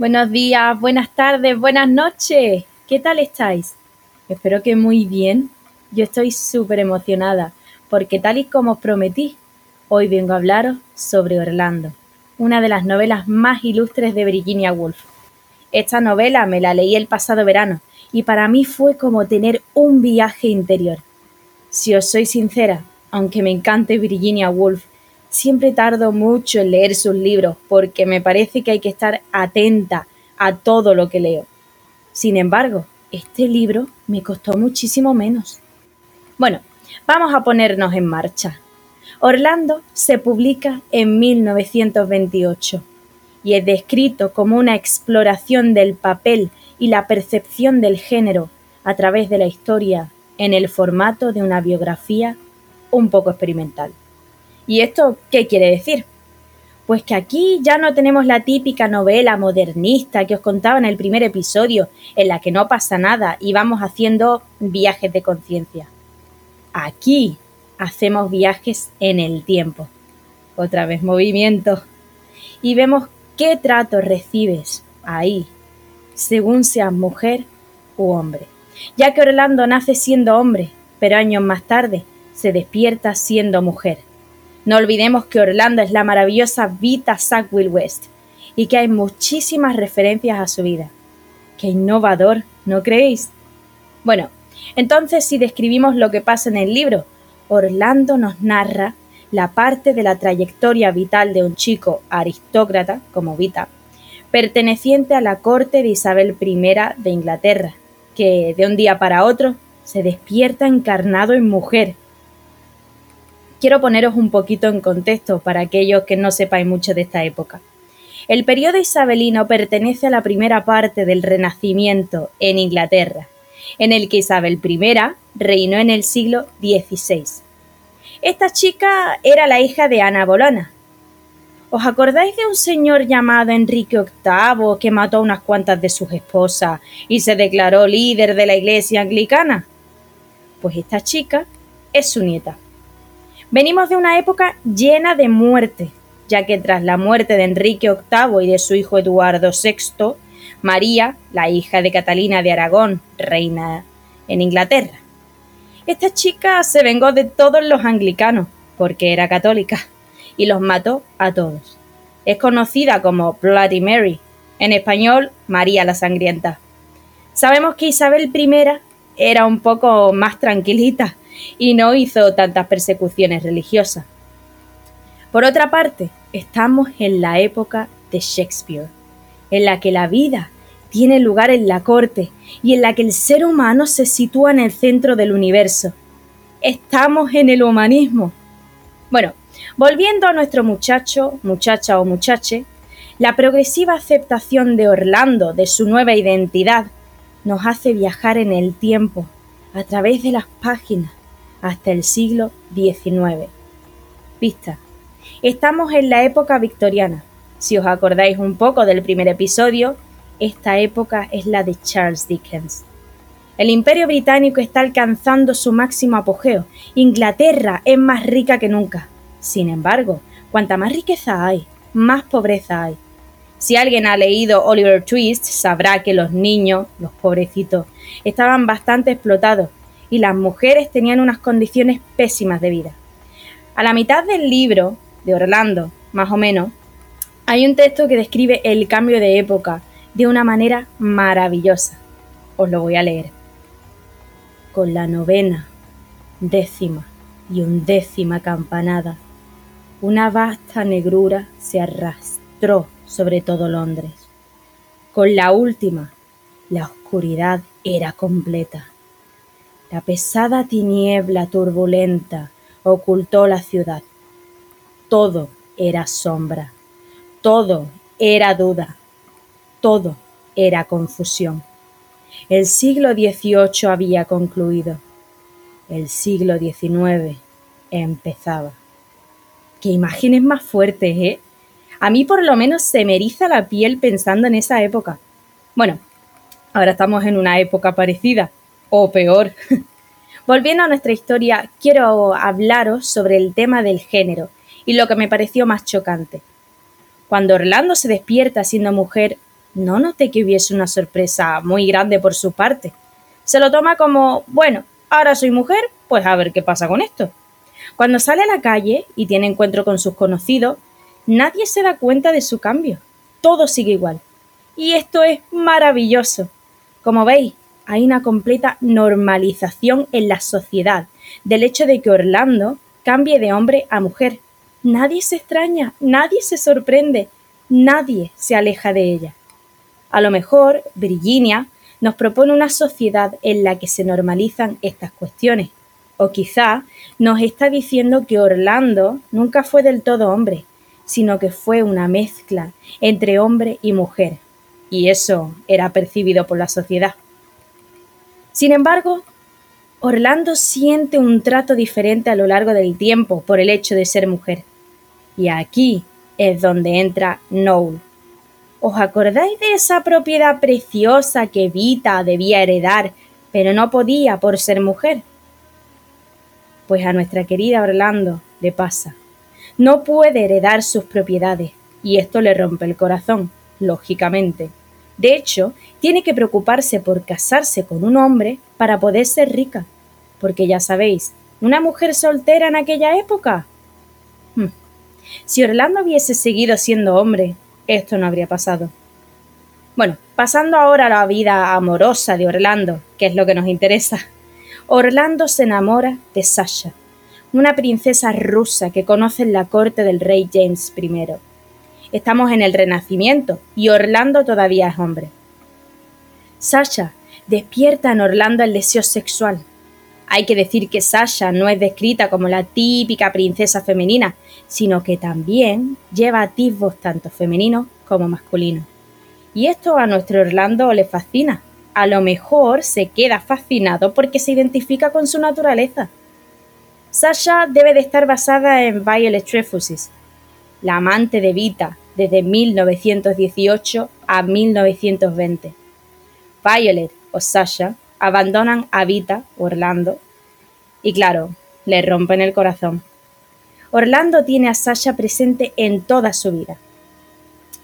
Buenos días, buenas tardes, buenas noches. ¿Qué tal estáis? Espero que muy bien. Yo estoy súper emocionada porque tal y como os prometí, hoy vengo a hablaros sobre Orlando, una de las novelas más ilustres de Virginia Woolf. Esta novela me la leí el pasado verano y para mí fue como tener un viaje interior. Si os soy sincera, aunque me encante Virginia Woolf, Siempre tardo mucho en leer sus libros porque me parece que hay que estar atenta a todo lo que leo. Sin embargo, este libro me costó muchísimo menos. Bueno, vamos a ponernos en marcha. Orlando se publica en 1928 y es descrito como una exploración del papel y la percepción del género a través de la historia en el formato de una biografía un poco experimental. ¿Y esto qué quiere decir? Pues que aquí ya no tenemos la típica novela modernista que os contaba en el primer episodio, en la que no pasa nada y vamos haciendo viajes de conciencia. Aquí hacemos viajes en el tiempo. Otra vez movimiento. Y vemos qué trato recibes ahí, según seas mujer u hombre. Ya que Orlando nace siendo hombre, pero años más tarde se despierta siendo mujer no olvidemos que Orlando es la maravillosa Vita Sackville West y que hay muchísimas referencias a su vida. ¡Qué innovador! ¿No creéis? Bueno, entonces si describimos lo que pasa en el libro, Orlando nos narra la parte de la trayectoria vital de un chico aristócrata, como Vita, perteneciente a la corte de Isabel I de Inglaterra, que de un día para otro se despierta encarnado en mujer quiero poneros un poquito en contexto para aquellos que no sepáis mucho de esta época. El periodo isabelino pertenece a la primera parte del Renacimiento en Inglaterra, en el que Isabel I reinó en el siglo XVI. Esta chica era la hija de Ana Bolona. ¿Os acordáis de un señor llamado Enrique VIII que mató a unas cuantas de sus esposas y se declaró líder de la iglesia anglicana? Pues esta chica es su nieta. Venimos de una época llena de muerte, ya que tras la muerte de Enrique VIII y de su hijo Eduardo VI, María, la hija de Catalina de Aragón, reina en Inglaterra. Esta chica se vengó de todos los anglicanos, porque era católica, y los mató a todos. Es conocida como Bloody Mary, en español María la Sangrienta. Sabemos que Isabel I era un poco más tranquilita, y no hizo tantas persecuciones religiosas. Por otra parte, estamos en la época de Shakespeare, en la que la vida tiene lugar en la corte y en la que el ser humano se sitúa en el centro del universo. Estamos en el humanismo. Bueno, volviendo a nuestro muchacho, muchacha o muchache, la progresiva aceptación de Orlando de su nueva identidad nos hace viajar en el tiempo a través de las páginas hasta el siglo XIX. Pista. Estamos en la época victoriana. Si os acordáis un poco del primer episodio, esta época es la de Charles Dickens. El imperio británico está alcanzando su máximo apogeo. Inglaterra es más rica que nunca. Sin embargo, cuanta más riqueza hay, más pobreza hay. Si alguien ha leído Oliver Twist, sabrá que los niños, los pobrecitos, estaban bastante explotados y las mujeres tenían unas condiciones pésimas de vida. A la mitad del libro de Orlando, más o menos, hay un texto que describe el cambio de época de una manera maravillosa. Os lo voy a leer. Con la novena, décima y undécima campanada, una vasta negrura se arrastró sobre todo Londres. Con la última, la oscuridad era completa. La pesada tiniebla turbulenta ocultó la ciudad. Todo era sombra. todo era duda, todo era confusión. El siglo XVIII había concluido, el siglo XIX empezaba. Qué imágenes más fuertes, ¿eh? A mí por lo menos se me eriza la piel pensando en esa época. Bueno, ahora estamos en una época parecida, o peor. Volviendo a nuestra historia, quiero hablaros sobre el tema del género y lo que me pareció más chocante. Cuando Orlando se despierta siendo mujer, no noté que hubiese una sorpresa muy grande por su parte. Se lo toma como, bueno, ahora soy mujer, pues a ver qué pasa con esto. Cuando sale a la calle y tiene encuentro con sus conocidos, nadie se da cuenta de su cambio. Todo sigue igual. Y esto es maravilloso. Como veis, hay una completa normalización en la sociedad del hecho de que Orlando cambie de hombre a mujer. Nadie se extraña, nadie se sorprende, nadie se aleja de ella. A lo mejor Virginia nos propone una sociedad en la que se normalizan estas cuestiones. O quizá nos está diciendo que Orlando nunca fue del todo hombre, sino que fue una mezcla entre hombre y mujer. Y eso era percibido por la sociedad. Sin embargo, Orlando siente un trato diferente a lo largo del tiempo por el hecho de ser mujer. Y aquí es donde entra Noel. ¿Os acordáis de esa propiedad preciosa que Vita debía heredar, pero no podía por ser mujer? Pues a nuestra querida Orlando le pasa. No puede heredar sus propiedades y esto le rompe el corazón, lógicamente. De hecho, tiene que preocuparse por casarse con un hombre para poder ser rica. Porque ya sabéis, una mujer soltera en aquella época. Hmm. Si Orlando hubiese seguido siendo hombre, esto no habría pasado. Bueno, pasando ahora a la vida amorosa de Orlando, que es lo que nos interesa. Orlando se enamora de Sasha, una princesa rusa que conoce en la corte del rey James I. Estamos en el Renacimiento y Orlando todavía es hombre. Sasha despierta en Orlando el deseo sexual. Hay que decir que Sasha no es descrita como la típica princesa femenina, sino que también lleva atisbos tanto femeninos como masculinos. Y esto a nuestro Orlando le fascina, a lo mejor se queda fascinado porque se identifica con su naturaleza. Sasha debe de estar basada en Violet Trefusis, la amante de Vita desde 1918 a 1920. Violet o Sasha abandonan a Vita, Orlando, y claro, le rompen el corazón. Orlando tiene a Sasha presente en toda su vida,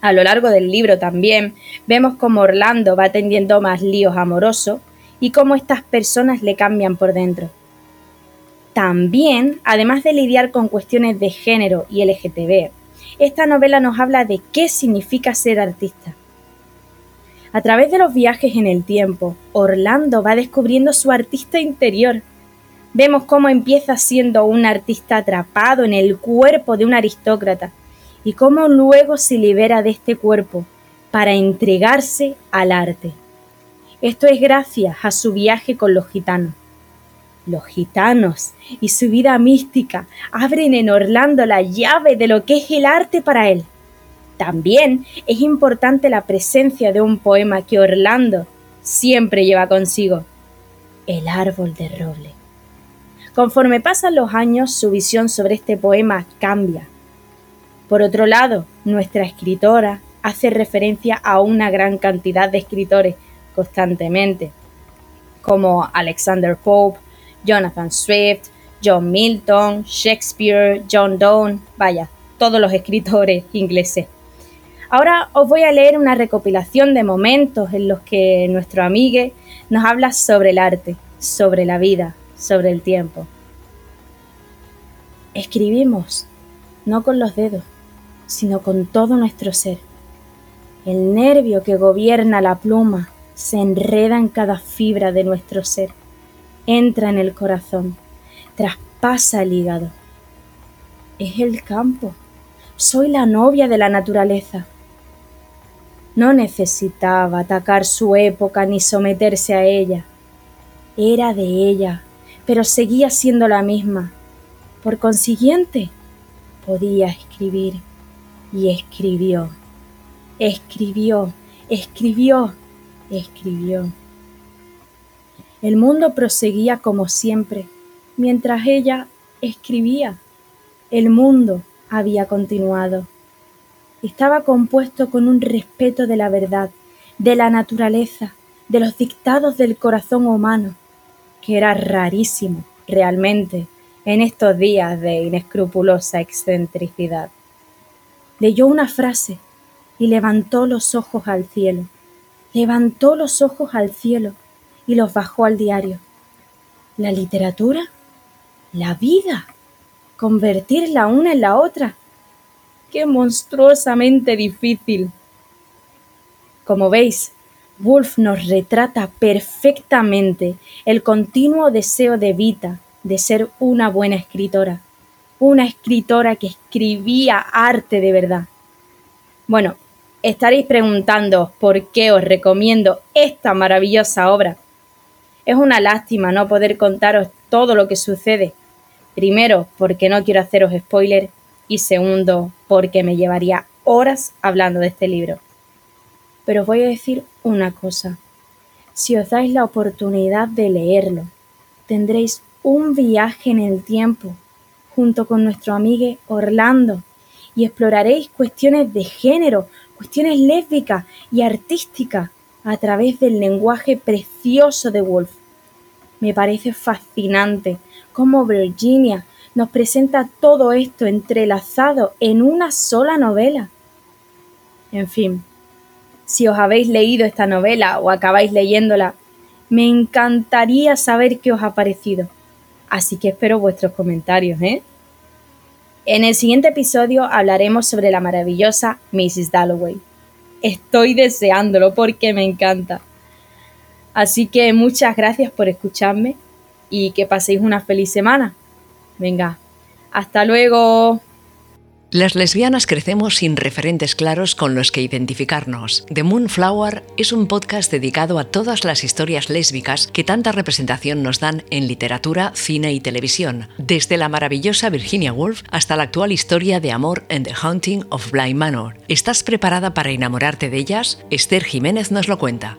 a lo largo del libro también vemos cómo Orlando va teniendo más líos amorosos y cómo estas personas le cambian por dentro. También, además de lidiar con cuestiones de género y LGTB, esta novela nos habla de qué significa ser artista. A través de los viajes en el tiempo, Orlando va descubriendo su artista interior. Vemos cómo empieza siendo un artista atrapado en el cuerpo de un aristócrata y cómo luego se libera de este cuerpo para entregarse al arte. Esto es gracias a su viaje con los gitanos. Los gitanos y su vida mística abren en Orlando la llave de lo que es el arte para él. También es importante la presencia de un poema que Orlando siempre lleva consigo, El árbol de roble. Conforme pasan los años, su visión sobre este poema cambia por otro lado, nuestra escritora hace referencia a una gran cantidad de escritores constantemente, como Alexander Pope, Jonathan Swift, John Milton, Shakespeare, John Donne, vaya, todos los escritores ingleses. Ahora os voy a leer una recopilación de momentos en los que nuestro amigo nos habla sobre el arte, sobre la vida, sobre el tiempo. Escribimos, no con los dedos, sino con todo nuestro ser. El nervio que gobierna la pluma se enreda en cada fibra de nuestro ser, entra en el corazón, traspasa el hígado. Es el campo, soy la novia de la naturaleza. No necesitaba atacar su época ni someterse a ella. Era de ella, pero seguía siendo la misma. Por consiguiente, podía escribir y escribió, escribió, escribió, escribió. El mundo proseguía como siempre, mientras ella escribía. El mundo había continuado. Estaba compuesto con un respeto de la verdad, de la naturaleza, de los dictados del corazón humano, que era rarísimo, realmente, en estos días de inescrupulosa excentricidad. Leyó una frase y levantó los ojos al cielo, levantó los ojos al cielo y los bajó al diario. ¿La literatura? ¿La vida? ¿Convertir la una en la otra? ¡Qué monstruosamente difícil! Como veis, Wolf nos retrata perfectamente el continuo deseo de Vita de ser una buena escritora, una escritora que escribía arte de verdad. Bueno, estaréis preguntando por qué os recomiendo esta maravillosa obra. Es una lástima no poder contaros todo lo que sucede. Primero, porque no quiero haceros spoiler y segundo, porque me llevaría horas hablando de este libro. Pero os voy a decir una cosa. Si os dais la oportunidad de leerlo, tendréis un viaje en el tiempo junto con nuestro amigo Orlando y exploraréis cuestiones de género, cuestiones lésbicas y artísticas a través del lenguaje precioso de Wolf. Me parece fascinante cómo Virginia nos presenta todo esto entrelazado en una sola novela. En fin, si os habéis leído esta novela o acabáis leyéndola, me encantaría saber qué os ha parecido. Así que espero vuestros comentarios, ¿eh? En el siguiente episodio hablaremos sobre la maravillosa Mrs. Dalloway. Estoy deseándolo porque me encanta. Así que muchas gracias por escucharme y que paséis una feliz semana. Venga, hasta luego. Las lesbianas crecemos sin referentes claros con los que identificarnos. The Moonflower es un podcast dedicado a todas las historias lésbicas que tanta representación nos dan en literatura, cine y televisión, desde la maravillosa Virginia Woolf hasta la actual historia de amor en The Haunting of Bly Manor. ¿Estás preparada para enamorarte de ellas? Esther Jiménez nos lo cuenta.